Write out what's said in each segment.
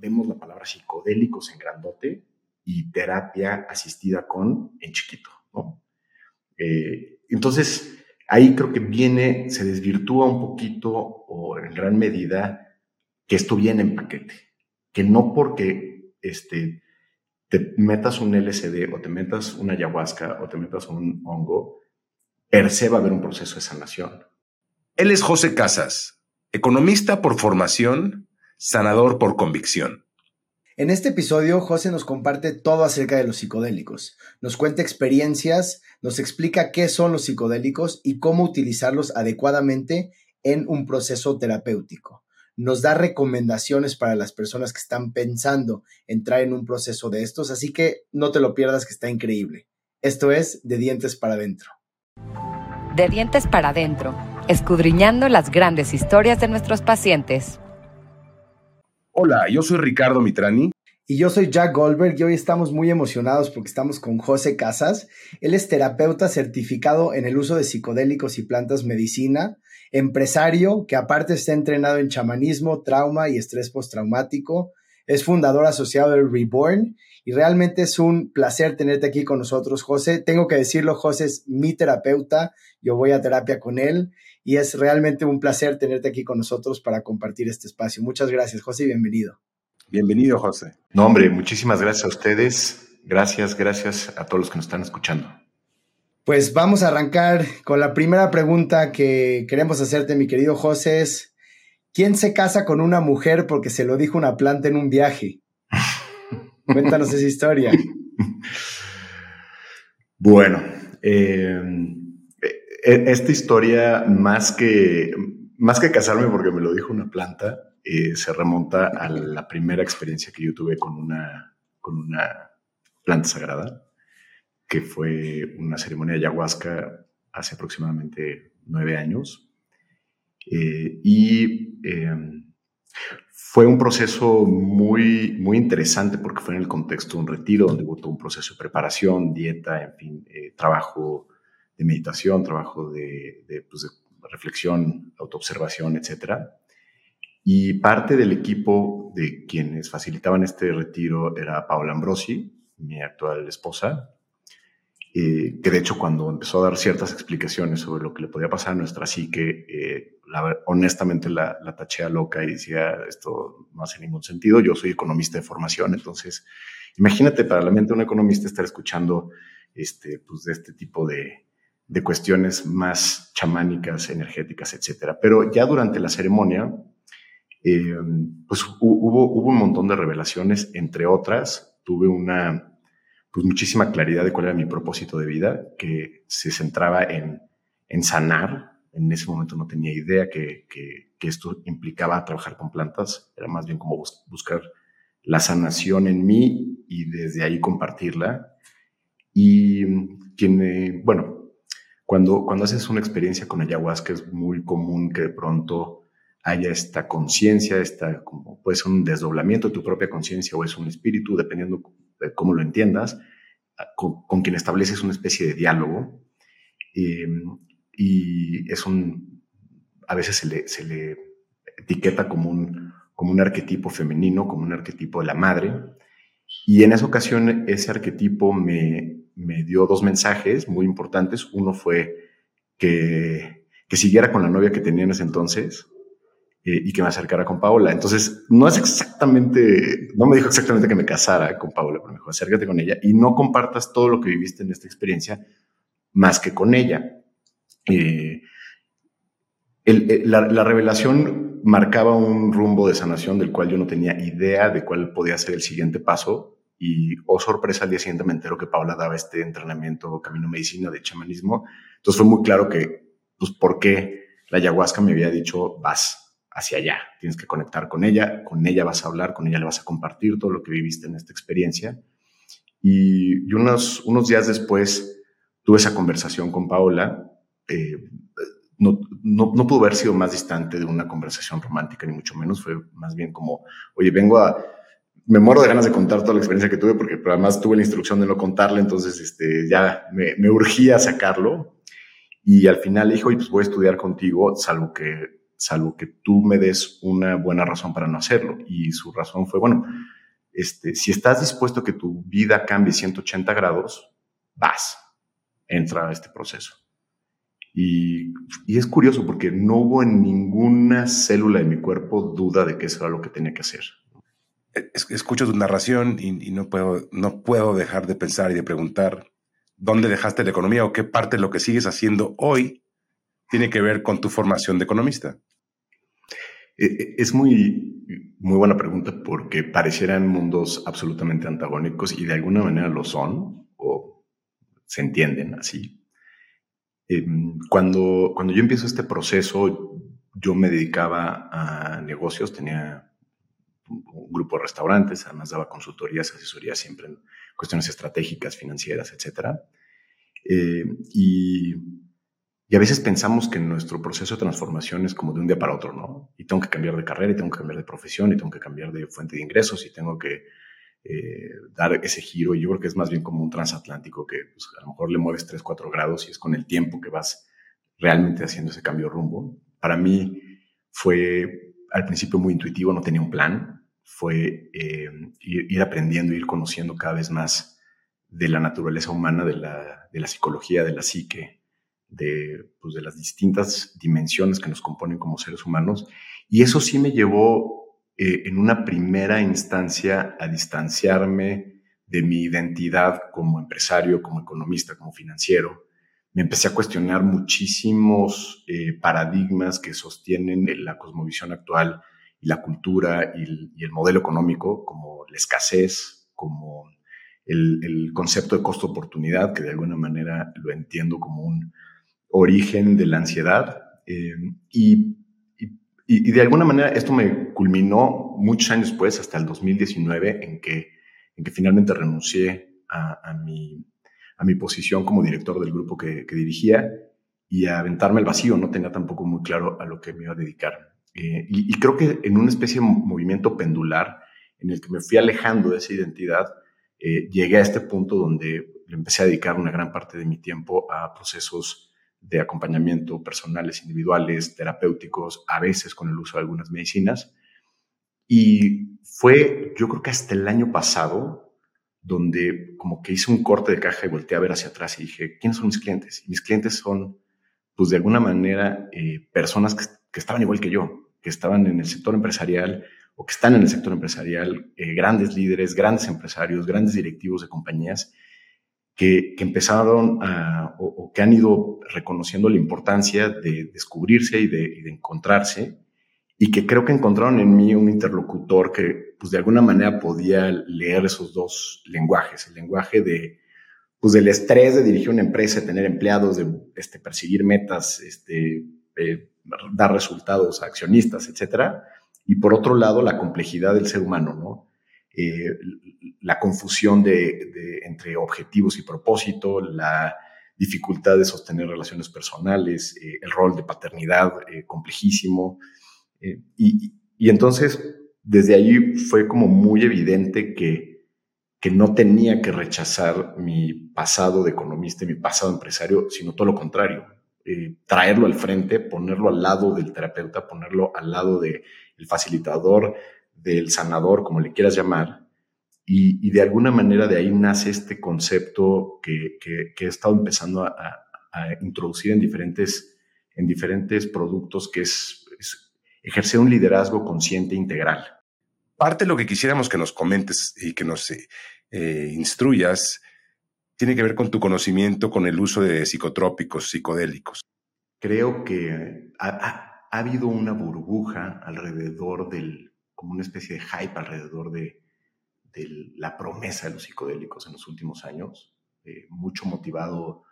vemos la palabra psicodélicos en grandote y terapia asistida con en chiquito, ¿no? Eh, entonces, ahí creo que viene, se desvirtúa un poquito o en gran medida que esto viene en paquete, que no porque este, te metas un LSD o te metas una ayahuasca o te metas un hongo, per se va a haber un proceso de sanación. Él es José Casas, economista por formación, sanador por convicción. En este episodio, José nos comparte todo acerca de los psicodélicos. Nos cuenta experiencias, nos explica qué son los psicodélicos y cómo utilizarlos adecuadamente en un proceso terapéutico. Nos da recomendaciones para las personas que están pensando entrar en un proceso de estos, así que no te lo pierdas que está increíble. Esto es De Dientes para Adentro. De Dientes para Adentro, escudriñando las grandes historias de nuestros pacientes. Hola, yo soy Ricardo Mitrani. Y yo soy Jack Goldberg y hoy estamos muy emocionados porque estamos con José Casas. Él es terapeuta certificado en el uso de psicodélicos y plantas medicina, empresario que aparte está entrenado en chamanismo, trauma y estrés postraumático. Es fundador asociado del Reborn y realmente es un placer tenerte aquí con nosotros, José. Tengo que decirlo, José es mi terapeuta, yo voy a terapia con él y es realmente un placer tenerte aquí con nosotros para compartir este espacio. Muchas gracias, José, y bienvenido. Bienvenido, José. No, hombre, muchísimas gracias a ustedes. Gracias, gracias a todos los que nos están escuchando. Pues vamos a arrancar con la primera pregunta que queremos hacerte, mi querido José, es, ¿quién se casa con una mujer porque se lo dijo una planta en un viaje? Cuéntanos esa historia. Bueno, eh, e, esta historia, más que, más que casarme porque me lo dijo una planta, eh, se remonta a la primera experiencia que yo tuve con una, con una planta sagrada, que fue una ceremonia de ayahuasca hace aproximadamente nueve años. Eh, y em, fue un proceso muy, muy interesante porque fue en el contexto de un retiro donde hubo todo un proceso de preparación, dieta, en fin, eh, trabajo de meditación, trabajo de, pues, de reflexión, autoobservación, etc. Y parte del equipo de quienes facilitaban este retiro era Paola Ambrosi, mi actual esposa, eh, que de hecho cuando empezó a dar ciertas explicaciones sobre lo que le podía pasar a nuestra psique, eh, honestamente la, la taché loca y decía, esto no hace ningún sentido, yo soy economista de formación, entonces imagínate para la mente de un economista estar escuchando este, pues, de este tipo de, de cuestiones más chamánicas, energéticas, etcétera. Pero ya durante la ceremonia, eh, pues hubo, hubo un montón de revelaciones, entre otras, tuve una, pues muchísima claridad de cuál era mi propósito de vida, que se centraba en, en sanar. En ese momento no tenía idea que, que, esto implicaba trabajar con plantas, era más bien como buscar la sanación en mí y desde ahí compartirla. Y quien, bueno, cuando, cuando haces una experiencia con ayahuasca es muy común que de pronto haya esta conciencia, esta, como puede ser un desdoblamiento de tu propia conciencia o es un espíritu, dependiendo de cómo lo entiendas, con, quien estableces una especie de diálogo. Y es un, a veces se le, se le etiqueta como un, como un arquetipo femenino, como un arquetipo de la madre. Y en esa ocasión ese arquetipo me, me dio dos mensajes muy importantes. Uno fue que, que siguiera con la novia que tenía en ese entonces eh, y que me acercara con Paola. Entonces, no es exactamente, no me dijo exactamente que me casara con Paola, pero me dijo, acércate con ella y no compartas todo lo que viviste en esta experiencia más que con ella. Eh, la, la revelación marcaba un rumbo de sanación del cual yo no tenía idea de cuál podía ser el siguiente paso y, oh sorpresa, al día siguiente me entero que Paula daba este entrenamiento camino medicina de chamanismo. Entonces fue muy claro que, pues, ¿por qué la ayahuasca me había dicho, vas hacia allá, tienes que conectar con ella, con ella vas a hablar, con ella le vas a compartir todo lo que viviste en esta experiencia. Y, unos, unos días después tuve esa conversación con Paola. Eh, no, no, pudo haber sido más distante de una conversación romántica, ni mucho menos. Fue más bien como, oye, vengo a, me muero de ganas de contar toda la experiencia que tuve, porque además tuve la instrucción de no contarle, entonces este, ya me, me urgía sacarlo. Y al final le dijo, oye, pues voy a estudiar contigo, salvo que salvo que tú me des una buena razón para no hacerlo. Y su razón fue, bueno, este, si estás dispuesto a que tu vida cambie 180 grados, vas, entra a este proceso. Y, y, es curioso porque no hubo en ninguna célula de mi cuerpo duda de que eso era lo que tenía que hacer. Escucho tu narración y, y, no, puedo, no puedo dejar de pensar y de preguntar dónde dejaste la economía o qué parte de lo que sigues haciendo hoy tiene que ver con tu formación de economista. E, e, es muy, muy buena pregunta porque parecieran mundos absolutamente antagónicos y de alguna manera lo son o se entienden así. Em, cuando, cuando yo empiezo este proceso, yo me dedicaba a negocios, tenía un grupo de restaurantes, además daba consultorías, asesorías siempre en cuestiones estratégicas, financieras, etc. Eh, y, y, a veces pensamos que nuestro proceso de transformación es como de un día para otro, ¿no? Y tengo que cambiar de carrera, y tengo que cambiar de profesión, y tengo que cambiar de fuente de ingresos, y tengo que eh, dar ese giro. Y yo creo que es más bien como un transatlántico que pues, a lo mejor le mueves 3, 4 grados y es con el tiempo que vas realmente haciendo ese cambio de rumbo. Para mí fue al principio muy intuitivo, no tenía un plan. Fue eh, ir, aprendiendo, ir conociendo cada vez más de la naturaleza humana, de la, de la psicología, de la psique, de, pues, de las distintas dimensiones que nos componen como seres humanos. Y eso sí me llevó eh, en una primera instancia a distanciarme de mi identidad como empresario, como economista, como financiero. Me empecé a cuestionar muchísimos eh, paradigmas que sostienen la cosmovisión actual y la cultura y el, modelo económico, como la escasez, como el, concepto de costo-oportunidad, que de alguna manera lo entiendo como un origen de la ansiedad. Eh, y y, de alguna manera esto me culminó muchos años después, hasta el 2019, en que, en que finalmente renuncié a, a, mi, a mi posición como director del grupo que, que, dirigía y a aventarme al vacío. No tenía tampoco muy claro a lo que me iba a dedicar. Eh, y, y, creo que en una especie de movimiento pendular en el que me fui alejando de esa identidad, eh, llegué a este punto donde le empecé a dedicar una gran parte de mi tiempo a procesos de acompañamiento personales, individuales, terapéuticos, a veces con el uso de algunas medicinas. Y fue, yo creo que hasta el año pasado, donde como que hice un corte de caja y volteé a ver hacia atrás y dije, ¿quiénes son mis clientes? Y mis clientes son, pues de alguna manera, eh, personas que, estaban igual que yo, que estaban en el sector empresarial o que están en el sector empresarial, eh, grandes líderes, grandes empresarios, grandes directivos de compañías que, empezaron a, o, que han ido reconociendo la importancia de descubrirse y de, encontrarse, y que creo que encontraron en mí un interlocutor que, pues de alguna manera podía leer esos dos lenguajes, el lenguaje de, pues del estrés de dirigir una empresa, de tener empleados, de este, perseguir metas, este, eh, dar resultados a accionistas, etcétera, y por otro lado la complejidad del ser humano, ¿no? Eh, la confusión de, entre objetivos y propósito, la dificultad de sostener relaciones personales, eh, el rol de paternidad eh, complejísimo. Y, entonces, desde ahí fue como muy evidente que, que no tenía que rechazar mi pasado de economista y mi pasado empresario, sino todo lo contrario. traerlo al frente, ponerlo al lado del terapeuta, ponerlo al lado del facilitador, del sanador, como le quieras llamar, y, de alguna manera de ahí nace este concepto que, he estado empezando a, introducir en diferentes, en diferentes productos, que es, ejercer un liderazgo consciente integral. Parte de lo que quisiéramos que nos comentes y que nos eh, instruyas tiene que ver con tu conocimiento con el uso de psicotrópicos, psicodélicos. Creo que ha habido una burbuja alrededor del como una especie de hype alrededor de, la promesa de los psicodélicos en los últimos años, eh, mucho motivado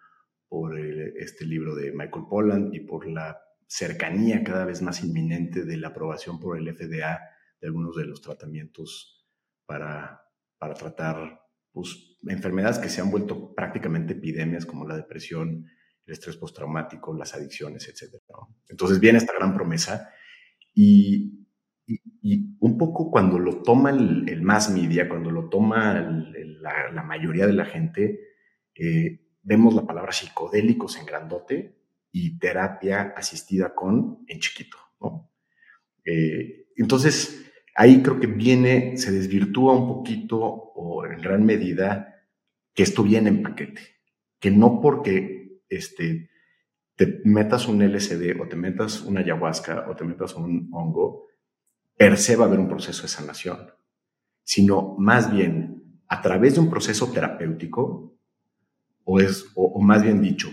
por este libro de Michael Pollan y por la cercanía cada vez más inminente de la aprobación por el FDA de algunos de los tratamientos para, tratar pues, enfermedades que se han vuelto prácticamente epidemias como la depresión, el estrés postraumático, las adicciones, etc. Entonces viene esta gran promesa y y, un poco cuando lo toma el, el mass media, cuando lo toma la, mayoría de la gente, eh, vemos la palabra psicodélicos en grandote y terapia asistida con en chiquito. Eh, entonces, ahí creo que viene, se desvirtúa un poquito o en gran medida que esto viene en paquete, que no porque este, te metas un LSD o te metas una ayahuasca o te metas un hongo, per se a haber un proceso de sanación, sino más bien a través de un proceso terapéutico, o, es, o, más bien dicho,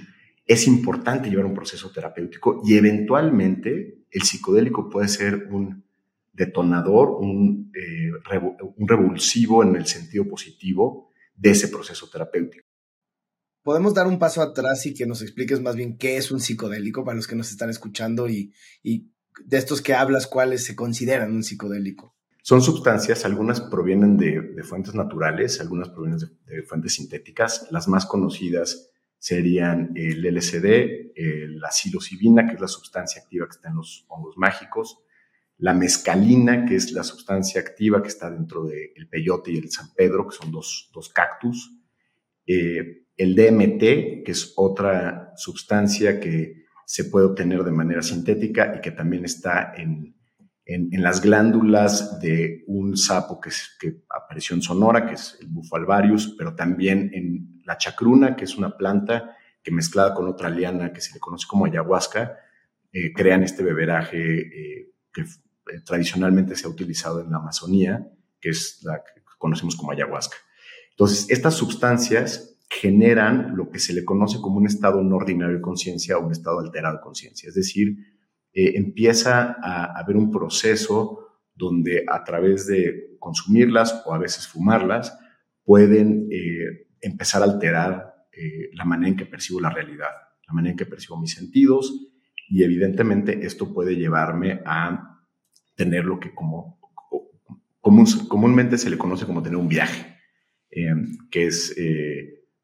es importante llevar un proceso terapéutico y eventualmente el psicodélico puede ser un detonador, un, eh, un revulsivo en el sentido positivo de ese proceso terapéutico. Podemos dar un paso atrás y que nos expliques más bien qué es un psicodélico para los que nos están escuchando y, de estos que hablas, cuáles se consideran un psicodélico. Son sustancias, algunas provienen de, fuentes naturales, algunas provienen de, fuentes sintéticas. Las más conocidas serían el LSD, la psilocibina, que es la sustancia activa que está en los hongos mágicos, la mescalina, que es la sustancia activa que está dentro del peyote y el San Pedro, que son dos, cactus, eh, el DMT, que es otra sustancia que se puede obtener de manera sintética y que también está en, en, las glándulas de un sapo que, que, apareció en Sonora, que es el bufalvarius, pero también en la chacruna, que es una planta que mezclada con otra liana que se le conoce como ayahuasca, eh, crean este beberaje eh, que eh, tradicionalmente se ha utilizado en la Amazonía, que es la que conocemos como ayahuasca. Entonces, estas sustancias generan lo que se le conoce como un estado no ordinario de conciencia o un estado alterado de conciencia. Es decir, eh, empieza a haber un proceso donde a través de consumirlas o a veces fumarlas pueden eh, empezar a alterar eh, la manera en que percibo la realidad, la manera en que percibo mis sentidos y evidentemente esto puede llevarme a tener lo que comúnmente se le conoce como tener un viaje, que es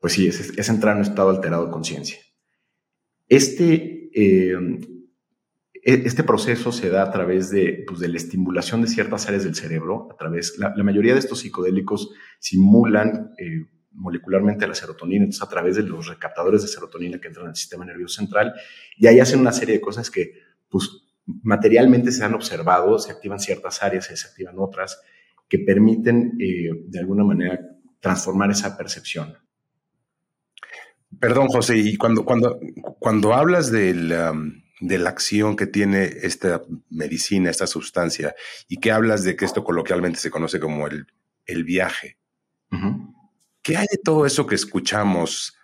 pues sí, es, entrar en un estado alterado de conciencia. Este, eh, e, este proceso se da a través de, pues, de, la estimulación de ciertas áreas del cerebro, a través, la, mayoría de estos psicodélicos simulan eh, molecularmente la serotonina, entonces a través de los recaptadores de serotonina que entran al sistema nervioso central, y ahí hacen una serie de cosas que, pues, materialmente se han observado, se activan ciertas áreas, se desactivan otras, que permiten, eh, de alguna manera, transformar esa percepción. Perdón, José, y cuando, cuando, cuando hablas de la acción que tiene esta medicina, esta sustancia, y que hablas de que esto coloquialmente se conoce como el, el viaje, ¿qué hay de todo eso que escuchamos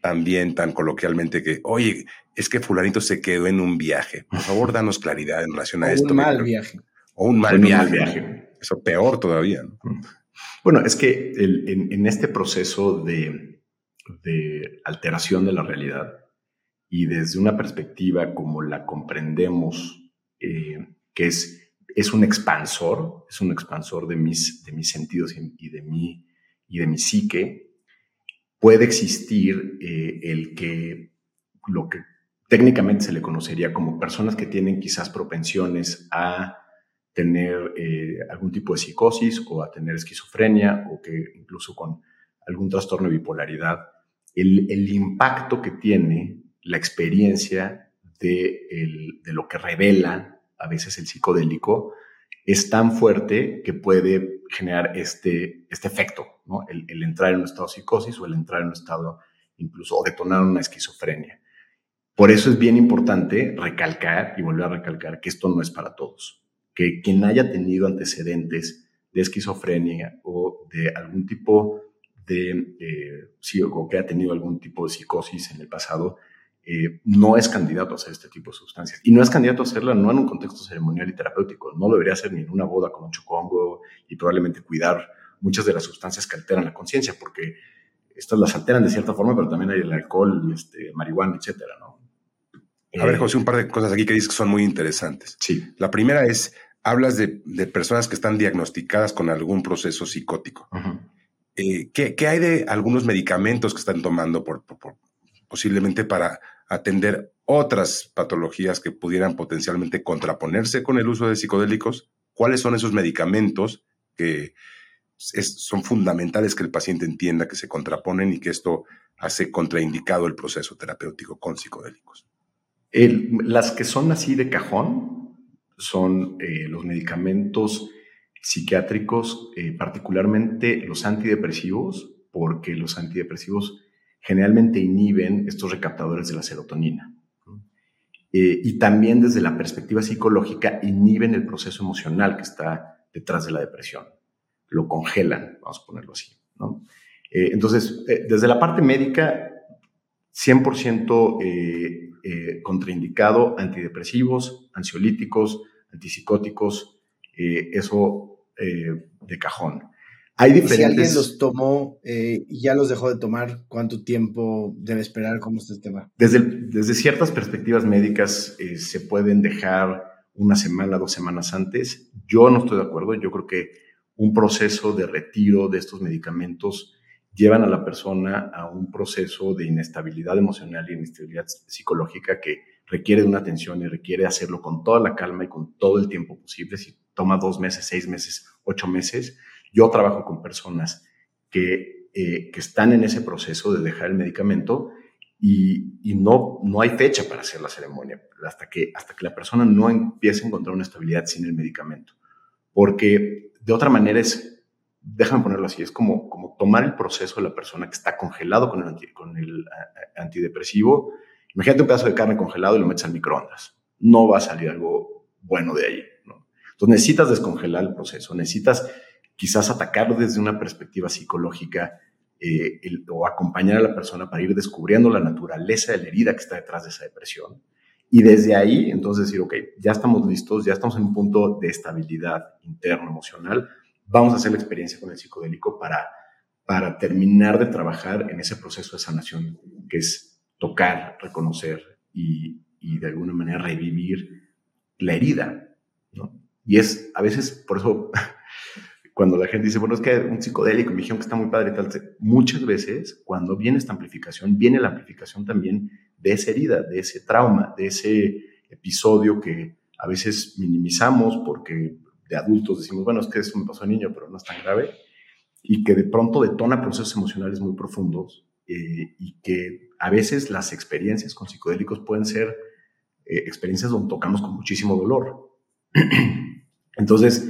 también tan coloquialmente que, oye, es que fulanito se quedó en un viaje? Por favor, danos claridad en relación a esto. Un mal viaje. O un mal, viaje. Eso peor todavía. Bueno, es que en este proceso de de alteración de la realidad y desde una perspectiva como la comprendemos, eh, que es, es un expansor, es un expansor de mis, de mis sentidos y, de, mi, y de mi psique, puede existir eh, el que lo que técnicamente se le conocería como personas que tienen quizás propensiones a tener eh, algún tipo de psicosis o a tener esquizofrenia o que incluso con algún trastorno de bipolaridad el, impacto que tiene la experiencia de, lo que revela a veces el psicodélico es tan fuerte que puede generar este, este efecto, el, entrar en un estado de psicosis o el entrar en un estado incluso o detonar una esquizofrenia. Por eso es bien importante recalcar y volver a recalcar que esto no es para todos, que quien haya tenido antecedentes de esquizofrenia o de algún tipo de eh, o que ha tenido algún tipo de psicosis en el pasado, eh, no es candidato a hacer este tipo de sustancias. Y no es candidato a hacerla no en un contexto ceremonial y terapéutico, no lo debería hacer ni en una boda con un chocongo y probablemente cuidar muchas de las sustancias que alteran la conciencia, porque estas las alteran de cierta forma, pero también hay el alcohol, este, marihuana, etcétera, ¿no? A ver, José, un par de cosas aquí que dices que son muy interesantes. Sí. La primera es, hablas de, de personas que están diagnosticadas con algún proceso psicótico. Eh, ¿qué, hay de algunos medicamentos que están tomando posiblemente para atender otras patologías que pudieran potencialmente contraponerse con el uso de psicodélicos? ¿Cuáles son esos medicamentos que son fundamentales que el paciente entienda que se contraponen y que esto hace contraindicado el proceso terapéutico con psicodélicos? las que son así de cajón son eh, los medicamentos psiquiátricos, eh, particularmente los antidepresivos, porque los antidepresivos generalmente inhiben estos recaptadores de la serotonina. Eh, y también desde la perspectiva psicológica inhiben el proceso emocional que está detrás de la depresión. Lo congelan, vamos a ponerlo así. entonces, desde la parte médica, 100% eh, contraindicado antidepresivos, ansiolíticos, antipsicóticos, eh, eso eh, de cajón. Hay diferentes... si alguien los tomó y ya los dejó de tomar, ¿cuánto tiempo debe esperar? ¿Cómo está el tema? Desde, desde ciertas perspectivas médicas se pueden dejar una semana, dos semanas antes. Yo no estoy de acuerdo. Yo creo que un proceso de retiro de estos medicamentos llevan a la persona a un proceso de inestabilidad emocional y inestabilidad psicológica que requiere de una atención y requiere hacerlo con toda la calma y con todo el tiempo posible. Si toma dos meses, seis meses, ocho meses, yo trabajo con personas que, eh, que están en ese proceso de dejar el medicamento y, y, no, no hay fecha para hacer la ceremonia hasta que, hasta que la persona no empiece a encontrar una estabilidad sin el medicamento. Porque de otra manera es déjame ponerlo así, es como, como tomar el proceso de la persona que está congelado con el, con el antidepresivo. Imagínate un pedazo de carne congelado y lo metes al microondas. No va a salir algo bueno de ahí. Entonces necesitas descongelar el proceso, necesitas quizás atacarlo desde una perspectiva psicológica eh, o acompañar a la persona para ir descubriendo la naturaleza de la herida que está detrás de esa depresión. Y desde ahí, entonces decir, ok, ya estamos listos, ya estamos en un punto de estabilidad interna emocional, vamos a hacer la experiencia con el psicodélico para, para terminar de trabajar en ese proceso de sanación, que es tocar, reconocer y, y de alguna manera revivir la herida, ¿no? Y es a veces, por eso, cuando la gente dice, bueno, es que un psicodélico me dijeron que está muy padre y tal, muchas veces cuando viene esta amplificación, viene la amplificación también de esa herida, de ese trauma, de ese episodio que a veces minimizamos porque de adultos decimos, bueno, es que eso me pasó a niño, pero no es tan grave, y que de pronto detona procesos emocionales muy profundos eh, y que a veces las experiencias con psicodélicos pueden ser eh, experiencias donde tocamos con muchísimo dolor. Entonces,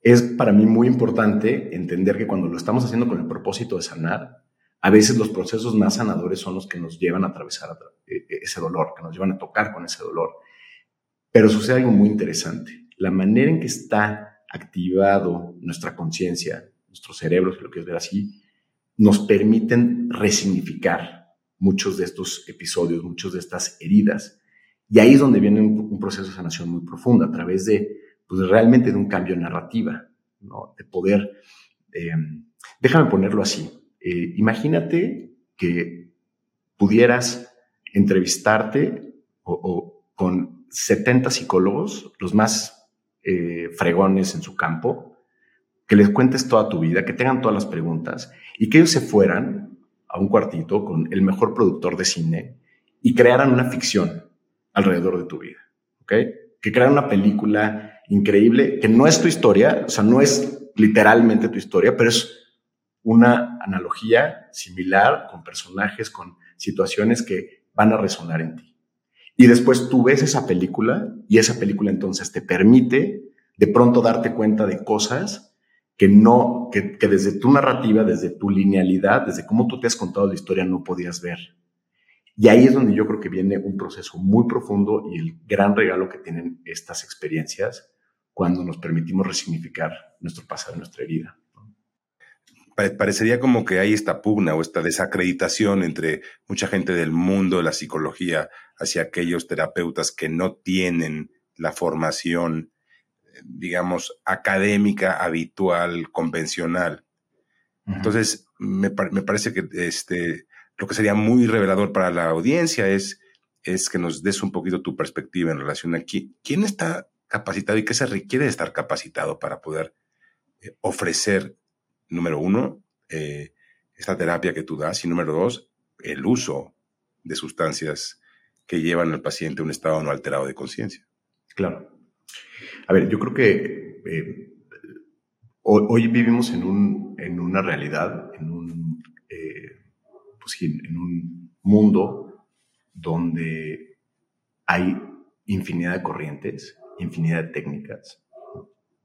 es para mí muy importante entender que cuando lo estamos haciendo con el propósito de sanar, a veces los procesos más sanadores son los que nos llevan a atravesar eh, ese dolor, que nos llevan a tocar con ese dolor. Pero sucede algo muy interesante la manera en que está activado nuestra conciencia, nuestro cerebro, si lo quieres ver así, nos permiten resignificar muchos de estos episodios, muchas de estas heridas. Y ahí es donde viene un, proceso de sanación muy profundo, a través de, pues realmente de un cambio de narrativa. De poder, eh, déjame ponerlo así, eh, imagínate que pudieras entrevistarte o, con 70 psicólogos, los más eh, fregones en su campo, que les cuentes toda tu vida, que tengan todas las preguntas y que ellos se fueran a un cuartito con el mejor productor de cine y crearan una ficción alrededor de tu vida, ¿ok? Que crearan una película increíble que no es tu historia, o sea, no es literalmente tu historia, pero es una analogía similar con personajes, con situaciones que van a resonar en ti. Y después tú ves esa película y esa película entonces te permite de pronto darte cuenta de cosas que no, que, desde tu narrativa, desde tu linealidad, desde cómo tú te has contado la historia no podías ver. Y ahí es donde yo creo que viene un proceso muy profundo y el gran regalo que tienen estas experiencias cuando nos permitimos resignificar nuestro pasado, nuestra herida parecería como que hay esta pugna o esta desacreditación entre mucha gente del mundo de la psicología hacia aquellos terapeutas que no tienen la formación, digamos, académica, habitual, convencional. Entonces, me, parece que este, lo que sería muy revelador para la audiencia es, es que nos des un poquito tu perspectiva en relación a quién está capacitado y qué se requiere de estar capacitado para poder eh, ofrecer número uno, eh, esta terapia que tú das y número dos, el uso de sustancias que llevan al paciente a un estado no alterado de conciencia. Claro. A ver, yo creo que eh, hoy, vivimos en, un, en, una realidad, en un, eh, pues, en un mundo donde hay infinidad de corrientes infinidad de técnicas,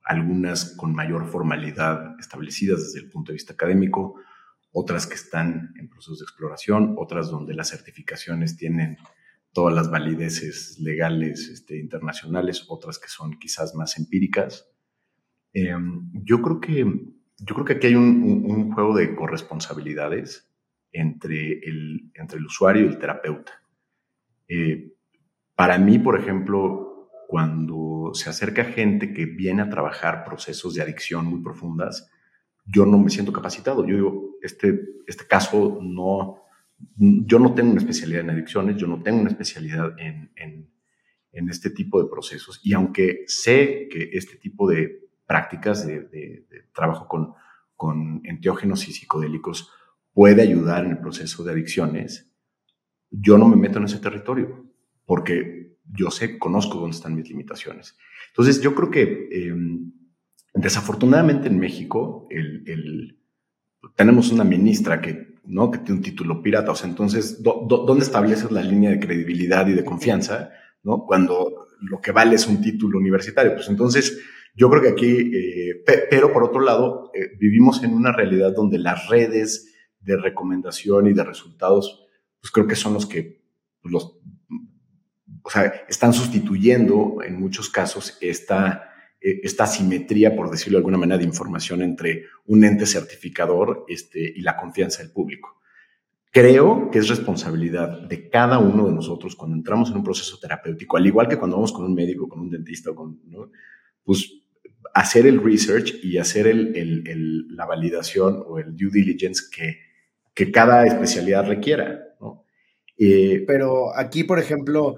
algunas con mayor formalidad establecidas desde el punto de vista académico, otras que están en procesos de exploración, otras donde las certificaciones tienen todas las valideces legales este, internacionales, otras que son quizás más empíricas. Em, yo, creo que, yo creo que aquí hay un, juego de corresponsabilidades entre el, entre el usuario y el terapeuta. Eh, para mí, por ejemplo, cuando se acerca gente que viene a trabajar procesos de adicción muy profundas, yo no me siento capacitado. Yo digo, este, este caso no, yo no tengo una especialidad en adicciones, yo no tengo una especialidad en, en, este tipo de procesos. Y aunque sé que este tipo de prácticas de, trabajo con, con enteógenos y psicodélicos puede ayudar en el proceso de adicciones, yo no me meto en ese territorio porque yo sé, conozco dónde están mis limitaciones. Entonces, yo creo que em, desafortunadamente en México el, tenemos una ministra que, ¿no? que tiene un título pirata. O sea, entonces, ¿dónde estableces la línea de credibilidad y de confianza ¿no? cuando lo que vale es un título universitario? Pues entonces, yo creo que aquí, eh, pero por otro lado, eh, vivimos en una realidad donde las redes de recomendación y de resultados, pues creo que son los que los, o sea, están sustituyendo en muchos casos esta esta simetría, por decirlo de alguna manera, de información entre un ente certificador este, y la confianza del público. Creo que es responsabilidad de cada uno de nosotros cuando entramos en un proceso terapéutico, al igual que cuando vamos con un médico, con un dentista, con, pues hacer el research y hacer el, la validación o el due diligence que, que cada especialidad requiera. Eh, Pero aquí, por ejemplo,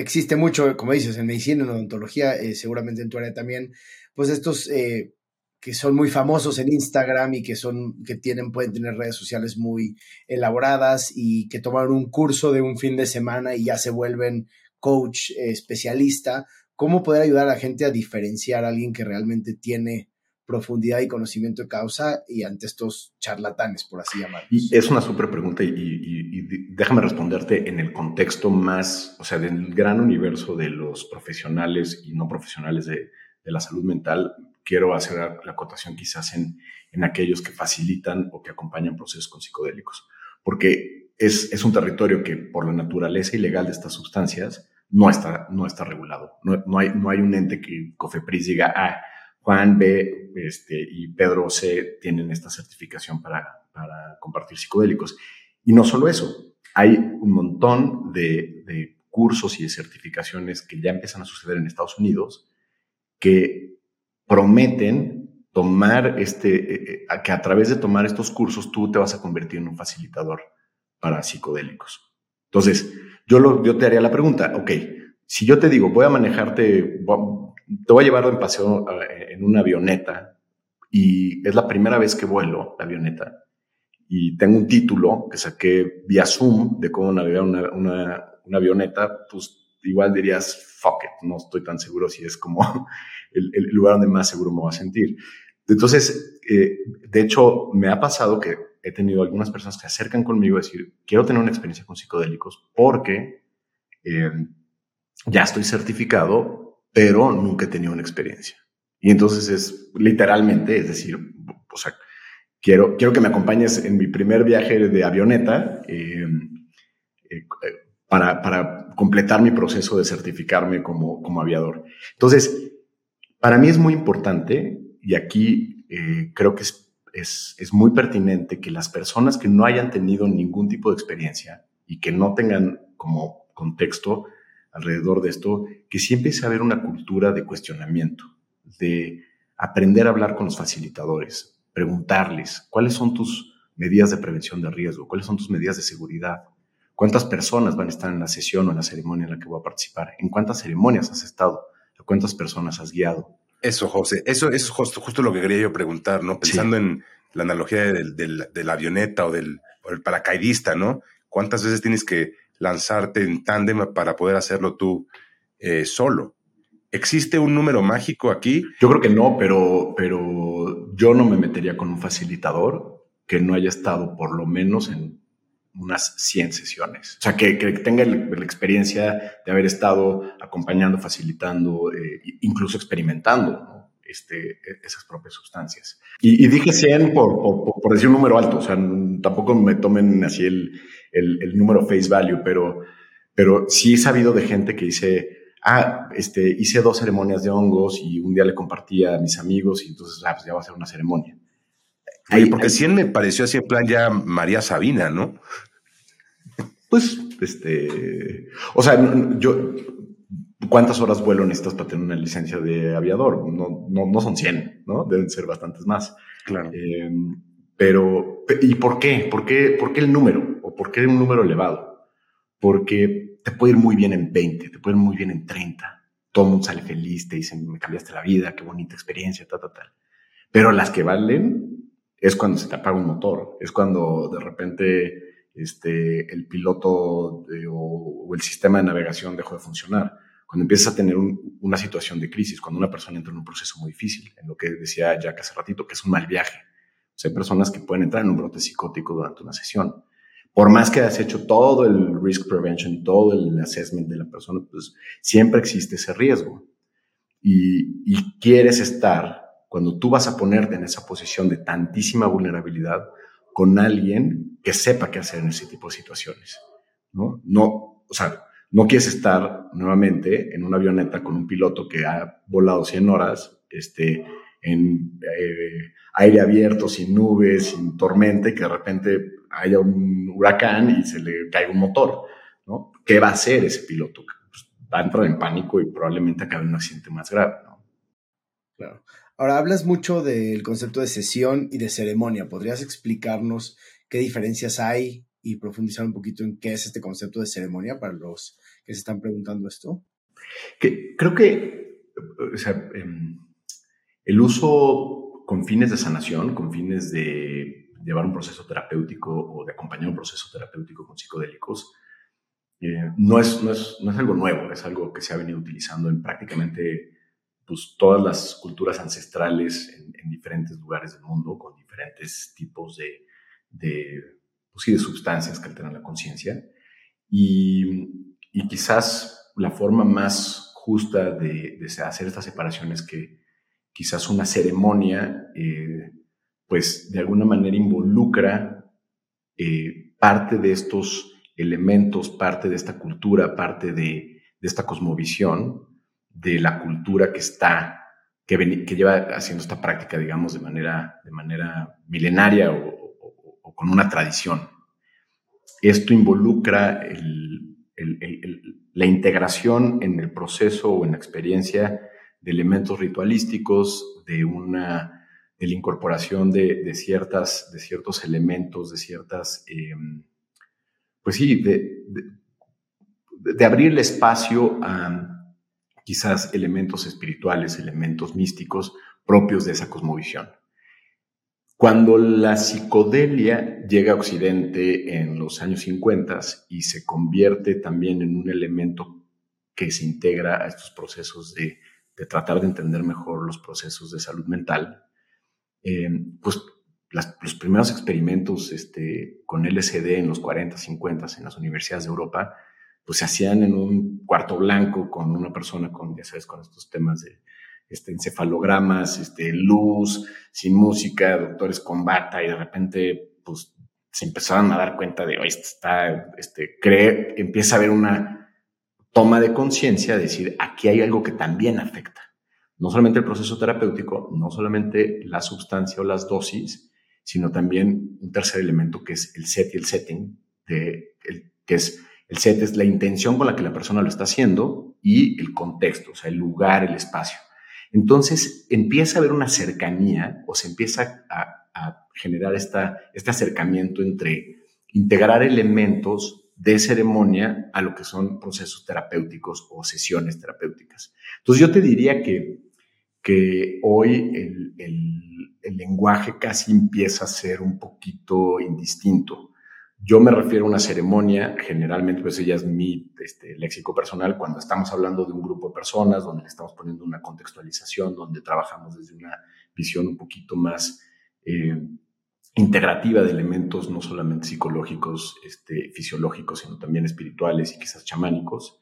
existe mucho, como dices, en medicina, en odontología, eh, seguramente en tu área también, pues estos eh, que son muy famosos en Instagram y que son, que tienen, pueden tener redes sociales muy elaboradas y que tomaron un curso de un fin de semana y ya se vuelven coach eh, especialista. ¿Cómo poder ayudar a la gente a diferenciar a alguien que realmente tiene profundidad y conocimiento de causa y ante estos charlatanes, por así llamarlos? Y es una súper pregunta y, déjame responderte en el contexto más, o sea, del gran universo de los profesionales y no profesionales de, de la salud mental. Quiero hacer la acotación quizás en, en aquellos que facilitan o que acompañan procesos con psicodélicos, porque es, es un territorio que por la naturaleza ilegal de estas sustancias no está, no está regulado. No, no, hay, no hay un ente que COFEPRIS diga, ah, Juan B este, y Pedro C tienen esta certificación para, para compartir psicodélicos. Y no solo eso, hay un montón de, de, cursos y de certificaciones que ya empiezan a suceder en Estados Unidos que prometen tomar este, eh, eh, que a través de tomar estos cursos tú te vas a convertir en un facilitador para psicodélicos. Entonces, yo, te haría la pregunta, ok, si yo te digo, voy a manejarte, te voy a llevar en paseo en una avioneta y es la primera vez que vuelo la avioneta y tengo un título que saqué vía Zoom de cómo navegar una, una, una avioneta, pues igual dirías, fuck it, no estoy tan seguro si es como el, el lugar donde más seguro me voy a sentir. Entonces, eh, de hecho, me ha pasado que he tenido algunas personas que se acercan conmigo a decir, quiero tener una experiencia con psicodélicos porque eh, ya estoy certificado pero nunca he tenido una experiencia. Y entonces es literalmente, es decir, o sea, quiero, quiero que me acompañes en mi primer viaje de avioneta eh, eh, para, para, completar mi proceso de certificarme como, como aviador. Entonces, para mí es muy importante, y aquí eh, creo que es, es, es muy pertinente que las personas que no hayan tenido ningún tipo de experiencia y que no tengan como contexto, alrededor de esto, que sí empiece a haber una cultura de cuestionamiento, de aprender a hablar con los facilitadores, preguntarles cuáles son tus medidas de prevención de riesgo, cuáles son tus medidas de seguridad, cuántas personas van a estar en la sesión o en la ceremonia en la que voy a participar, en cuántas ceremonias has estado, a cuántas personas has guiado. Eso, José, eso es justo, justo lo que quería yo preguntar, ¿no? Pensando en la analogía del, de la avioneta o del, o paracaidista, ¿no? ¿Cuántas veces tienes que lanzarte en tándem para poder hacerlo tú eh, solo. ¿Existe un número mágico aquí? Yo creo que no, pero, pero yo no me metería con un facilitador que no haya estado por lo menos en unas 100 sesiones. O sea, que, tenga la experiencia de haber estado acompañando, facilitando, eh, incluso experimentando este, e, esas propias sustancias. Y, dije 100 por, por, decir un número alto, o sea, tampoco me tomen así el, el, número face value, pero, pero sí he sabido de gente que dice, ah, este, hice dos ceremonias de hongos y un día le compartí a mis amigos y entonces, ah, pues ya va a ser una ceremonia. Oye, porque 100 me pareció así en plan ya María Sabina, ¿no? Pues, este, o sea, yo, ¿cuántas horas vuelo necesitas para tener una licencia de aviador? No, no, no son 100, ¿no? Deben ser bastantes más. Claro. Em, pero, ¿y por qué? ¿Por qué, por qué el número? ¿O por qué un número elevado? Porque te puede ir muy bien en 20, te puede ir muy bien en 30. Todo el mundo sale feliz, te dicen, me cambiaste la vida, qué bonita experiencia, tal, tal, tal. Pero las que valen es cuando se te apaga un motor, es cuando de repente este, el piloto o, el sistema de navegación dejó de funcionar. Cuando empiezas a tener una situación de crisis, cuando una persona entra en un proceso muy difícil, en lo que decía Jack hace ratito, que es un mal viaje. hay personas que pueden entrar en un brote psicótico durante una sesión. Por más que hayas hecho todo el risk prevention y todo el assessment de la persona, pues siempre existe ese riesgo. Y, y quieres estar, cuando tú vas a ponerte en esa posición de tantísima vulnerabilidad, con alguien que sepa qué hacer en ese tipo de situaciones, ¿no? No, o sea, no quieres estar nuevamente en una avioneta con un piloto que ha volado 100 horas, este, en eh, aire abierto, sin nubes, sin tormenta, y que de repente haya un huracán y se le caiga un motor, ¿no? ¿Qué va a hacer ese piloto? Pues, va a entrar en pánico y probablemente acabe en un accidente más grave, ¿no? Claro. Ahora, hablas mucho del concepto de sesión y de ceremonia. ¿Podrías explicarnos qué diferencias hay y profundizar un poquito en qué es este concepto de ceremonia para los que se están preguntando esto? Que, creo que em, el uso con fines de sanación, con fines de llevar un proceso terapéutico o de acompañar un proceso terapéutico con psicodélicos, eh, no, es, no, es, no es algo nuevo, es algo que se ha venido utilizando en prácticamente pues, todas las culturas ancestrales en, diferentes lugares del mundo, con diferentes tipos de, de, pues de sustancias que alteran la conciencia. Y, y, quizás la forma más justa de, de, hacer esta separación es que quizás una ceremonia, eh, pues de alguna manera involucra eh, parte de estos elementos, parte de esta cultura, parte de, esta cosmovisión, de la cultura que está, que, que lleva haciendo esta práctica, digamos, de manera, de manera milenaria o, con una tradición. Esto involucra la integración en el proceso o en la experiencia de elementos ritualísticos, de una de la incorporación de, ciertas, de ciertos elementos, de ciertas, em, pues sí, de, de, abrir el espacio a, quizás elementos espirituales, elementos místicos propios de esa cosmovisión. Cuando la psicodelia llega a Occidente en los años 50 y se convierte también en un elemento que se integra a estos procesos de, tratar de entender mejor los procesos de salud mental, eh, pues los primeros experimentos este, con LSD en los 40, 50 en las universidades de Europa pues se hacían en un cuarto blanco con una persona con, ya sabes, con estos temas de este, encefalogramas, este, luz, sin música, doctores con bata, y de repente, pues, se empezaron a dar cuenta de, oye, está, este, cree, empieza a haber una toma de conciencia, decir, aquí hay algo que también afecta. No solamente el proceso terapéutico, no solamente la sustancia o las dosis, sino también un tercer elemento que es el set y el setting, de, el, que es el set es la intención con la que la persona lo está haciendo y el contexto, o sea, el lugar, el espacio. Entonces empieza a haber una cercanía o se empieza a, generar esta, este acercamiento entre integrar elementos de ceremonia a lo que son procesos terapéuticos o sesiones terapéuticas. Entonces yo te diría que, que hoy el, el lenguaje casi empieza a ser un poquito indistinto. Yo me refiero a una ceremonia, generalmente, pues ella es mi este, léxico personal, cuando estamos hablando de un grupo de personas, donde le estamos poniendo una contextualización, donde trabajamos desde una visión un poquito más eh, integrativa de elementos no solamente psicológicos, este, fisiológicos, sino también espirituales y quizás chamánicos.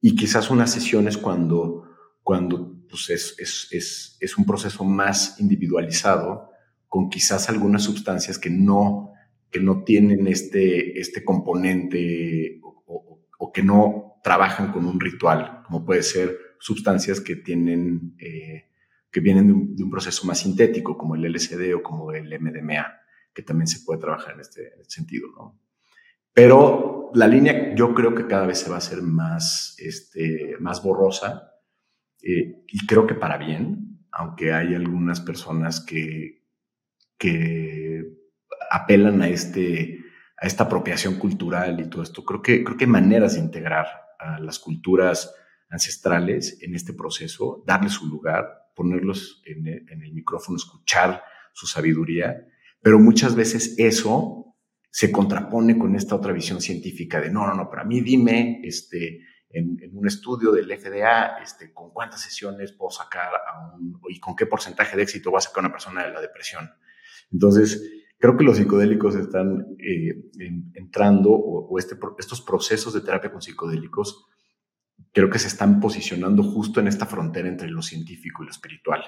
Y quizás unas sesiones cuando, cuando pues es, es, es, es un proceso más individualizado, con quizás algunas sustancias que no, que no tienen este, este componente o, que no trabajan con un ritual, como puede ser sustancias que tienen... Eh, que vienen de un, proceso más sintético, como el LSD o como el MDMA, que también se puede trabajar en este, este sentido. Pero la línea yo creo que cada vez se va a hacer más, este, más borrosa eh, y creo que para bien, aunque hay algunas personas que, que apelan a, este, a esta apropiación cultural y todo esto. Creo que, creo que hay maneras de integrar a las culturas ancestrales en este proceso, darle su lugar, ponerlos en el, micrófono, escuchar su sabiduría, pero muchas veces eso se contrapone con esta otra visión científica de no, no, no, para mí dime, este, en, un estudio del FDA, este, con cuántas sesiones puedo sacar a un, y con qué porcentaje de éxito va a sacar una persona de la depresión. Entonces, creo que los psicodélicos están eh, entrando, o, este, estos procesos de terapia con psicodélicos creo que se están posicionando justo en esta frontera entre lo científico y lo espiritual.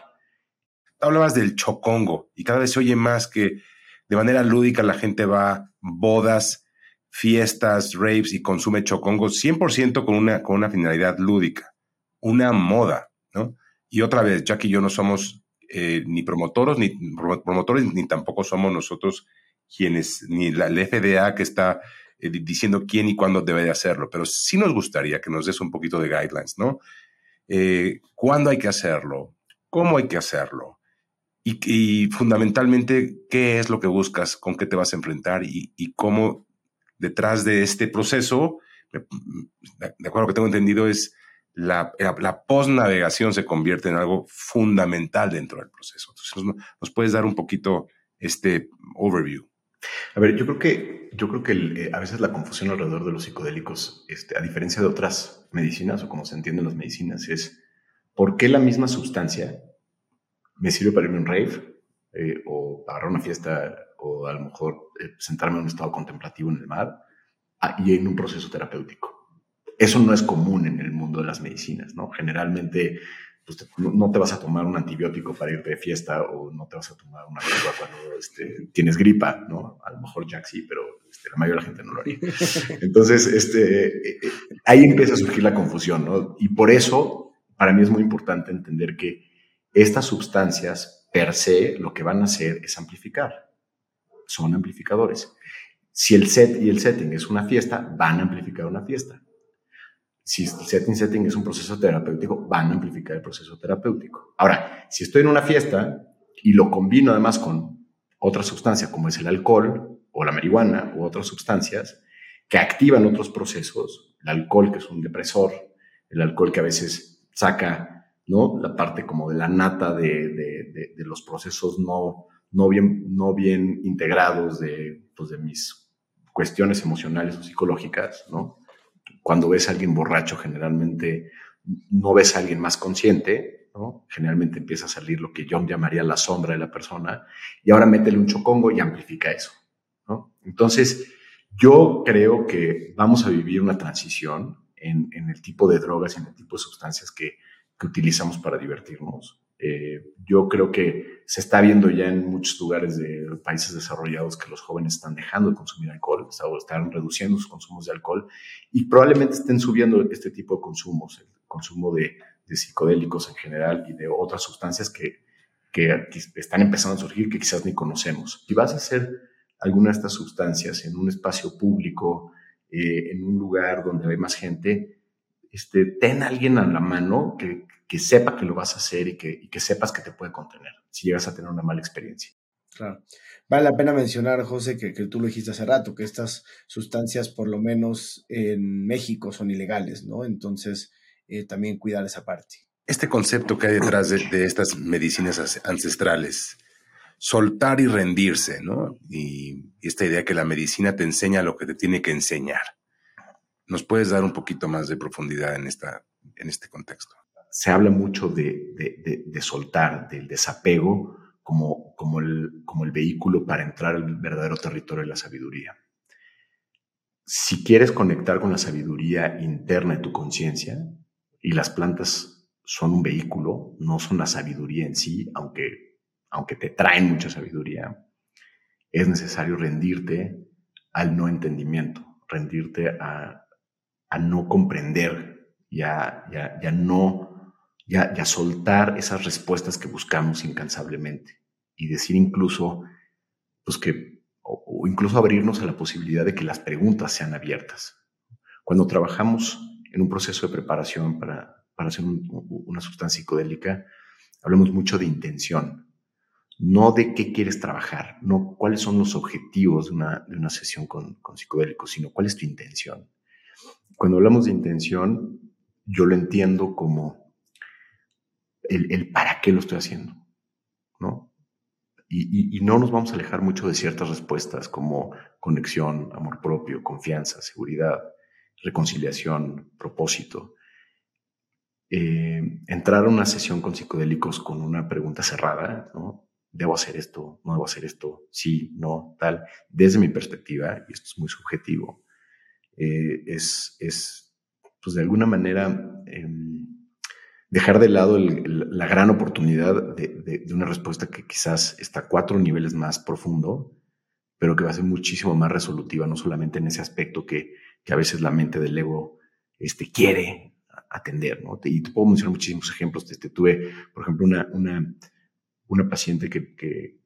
Hablabas del chocongo y cada vez se oye más que de manera lúdica la gente va bodas, fiestas, raves y consume chocongo 100% con una, con una finalidad lúdica, una moda, ¿no? Y otra vez, Jack y yo no somos eh, ni promotores, ni promotores, ni tampoco somos nosotros quienes, ni la, la FDA que está eh, diciendo quién y cuándo debe de hacerlo, pero sí nos gustaría que nos des un poquito de guidelines, ¿no? Eh, ¿Cuándo hay que hacerlo? ¿Cómo hay que hacerlo? Y, fundamentalmente, ¿qué es lo que buscas? ¿Con qué te vas a enfrentar? Y, cómo detrás de este proceso, de acuerdo que tengo entendido, es la, la, post-navegación se convierte en algo fundamental dentro del proceso. Entonces, ¿nos puedes dar un poquito este overview? A ver, yo creo que, yo creo que eh, a veces la confusión alrededor de los psicodélicos, este, a diferencia de otras medicinas o como se entienden las medicinas, es por qué la misma sustancia me sirve para irme a un rave eh, o para una fiesta o a lo mejor sentarme en un estado contemplativo en el mar ah, y en un proceso terapéutico. Eso no es común en el mundo de las medicinas, ¿no? Generalmente pues, no te vas a tomar un antibiótico para irte de fiesta o no te vas a tomar una gripa cuando este, tienes gripa, ¿no? A lo mejor Jack sí, pero este, la mayoría de la gente no lo haría. Entonces, este, eh, eh, ahí empieza a surgir la confusión, ¿no? Y por eso, para mí es muy importante entender que estas sustancias per se lo que van a hacer es amplificar. Son amplificadores. Si el set y el setting es una fiesta, van a amplificar una fiesta si el setting setting es un proceso terapéutico, van a amplificar el proceso terapéutico. Ahora, si estoy en una fiesta y lo combino además con otra sustancia como es el alcohol o la marihuana u otras sustancias que activan otros procesos, el alcohol que es un depresor, el alcohol que a veces saca ¿no? la parte como de la nata de, de, de, los procesos no, no, bien, no bien integrados de, pues, de mis cuestiones emocionales o psicológicas, ¿no? cuando ves a alguien borracho, generalmente no ves a alguien más consciente, ¿no? Generalmente empieza a salir lo que yo llamaría la sombra de la persona, y ahora métele un chocongo y amplifica eso, ¿no? Entonces, yo creo que vamos a vivir una transición en, el tipo de drogas y en el tipo de sustancias que, que utilizamos para divertirnos. Eh, yo creo que se está viendo ya en muchos lugares de países desarrollados que los jóvenes están dejando de consumir alcohol, están reduciendo sus consumos de alcohol y probablemente estén subiendo este tipo de consumos, el consumo de, psicodélicos en general y de otras sustancias que, que, están empezando a surgir que quizás ni conocemos. Si vas a hacer alguna de estas sustancias en un espacio público, eh, en un lugar donde hay más gente, este, ten a alguien a la mano que, que sepa que lo vas a hacer y que, y que sepas que te puede contener si llegas a tener una mala experiencia. Claro. Vale la pena mencionar, José, que, que, tú lo dijiste hace rato, que estas sustancias, por lo menos en México, son ilegales, ¿no? Entonces, eh, también cuidar esa parte. Este concepto que hay detrás de, de, estas medicinas ancestrales, soltar y rendirse, ¿no? Y esta idea que la medicina te enseña lo que te tiene que enseñar. ¿Nos puedes dar un poquito más de profundidad en, esta, en este contexto? Se habla mucho de, de, de, soltar, del desapego como, como, el, como el vehículo para entrar al verdadero territorio de la sabiduría. Si quieres conectar con la sabiduría interna de tu conciencia, y las plantas son un vehículo, no son la sabiduría en sí, aunque, aunque te traen mucha sabiduría, es necesario rendirte al no entendimiento, rendirte a, a no comprender, ya, ya, ya no, ya, ya soltar esas respuestas que buscamos incansablemente y decir incluso, pues que, o, incluso abrirnos a la posibilidad de que las preguntas sean abiertas. Cuando trabajamos en un proceso de preparación para, para hacer una sustancia psicodélica, hablamos mucho de intención, no de qué quieres trabajar, no cuáles son los objetivos de una, de una sesión con, con psicodélicos, sino cuál es tu intención. Cuando hablamos de intención, yo lo entiendo como el, el para qué lo estoy haciendo, ¿no? Y, y, y, no nos vamos a alejar mucho de ciertas respuestas como conexión, amor propio, confianza, seguridad, reconciliación, propósito. Eh, entrar a una sesión con psicodélicos con una pregunta cerrada, ¿no? ¿Debo hacer esto? ¿No debo hacer esto? Sí, no, tal. Desde mi perspectiva, y esto es muy subjetivo, eh, es, es, pues de alguna manera, eh, dejar de lado la gran oportunidad de, una respuesta que quizás está cuatro niveles más profundo, pero que va a ser muchísimo más resolutiva, no solamente en ese aspecto que, a veces la mente del ego este, quiere atender, ¿no? Y te puedo mencionar muchísimos ejemplos. Este, tuve, por ejemplo, una, una una paciente que,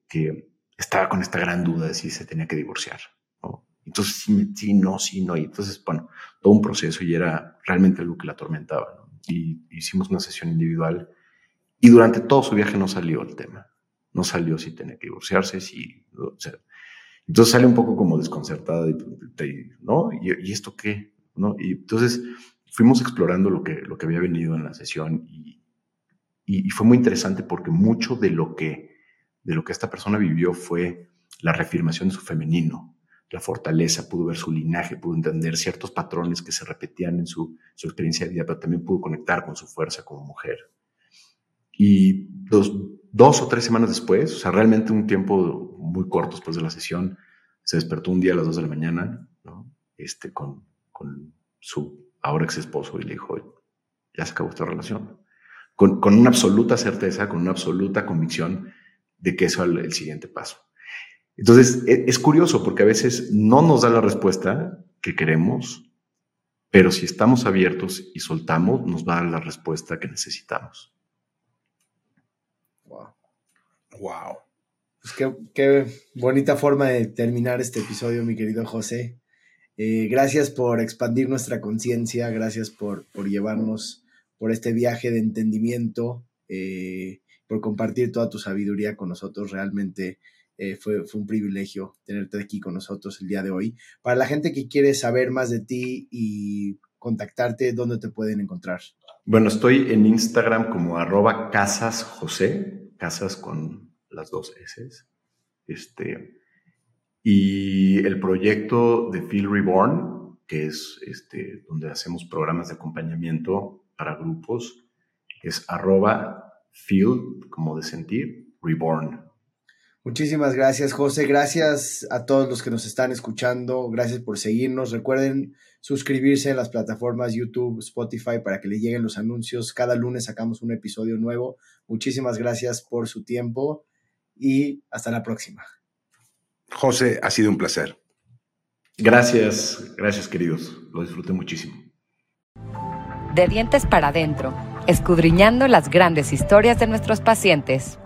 que, estaba con esta gran duda de si se tenía que divorciar. ¿no? Entonces, sí, no, sí, no. Y entonces, bueno, todo un proceso y era realmente algo que la atormentaba. Y hicimos una sesión individual y durante todo su viaje no salió el tema. No salió si tenía que divorciarse, si, o entonces sale un poco como desconcertada, ¿no? ¿Y, ¿Y, esto qué? ¿No? Y entonces fuimos explorando lo que, lo que había venido en la sesión y, y, y, fue muy interesante porque mucho de lo, que, de lo que esta persona vivió fue la reafirmación de su femenino, la fortaleza, pudo ver su linaje, pudo entender ciertos patrones que se repetían en su, su experiencia de vida, pero también pudo conectar con su fuerza como mujer. Y dos, dos o tres semanas después, o sea, realmente un tiempo muy corto después de la sesión, se despertó un día a las dos de la mañana, ¿no? Este, con, con su ahora ex esposo y le dijo, ya se acabó esta relación con, con, una absoluta certeza, con una absoluta convicción de que eso es el, siguiente paso. Entonces, es, es curioso porque a veces no nos da la respuesta que queremos, pero si estamos abiertos y soltamos, nos va la respuesta que necesitamos. Wow. Wow. Pues qué, qué, bonita forma de terminar este episodio, mi querido José. Eh, gracias por expandir nuestra conciencia, gracias por, por llevarnos por este viaje de entendimiento, eh, por compartir toda tu sabiduría con nosotros. Realmente eh, fue, un privilegio tenerte aquí con nosotros el día de hoy. Para la gente que quiere saber más de ti y contactarte, ¿dónde te pueden encontrar? Bueno, estoy en Instagram como arroba casasjosé, casas con las dos S. Este, y el proyecto de Feel Reborn, que es este, donde hacemos programas de acompañamiento para grupos es arroba feel, como de sentir, reborn. Muchísimas gracias, José. Gracias a todos los que nos están escuchando. Gracias por seguirnos. Recuerden suscribirse en las plataformas YouTube, Spotify para que les lleguen los anuncios. Cada lunes sacamos un episodio nuevo. Muchísimas gracias por su tiempo y hasta la próxima. José, ha sido un placer. Gracias, gracias queridos. Lo disfruté muchísimo de dientes para adentro, escudriñando las grandes historias de nuestros pacientes.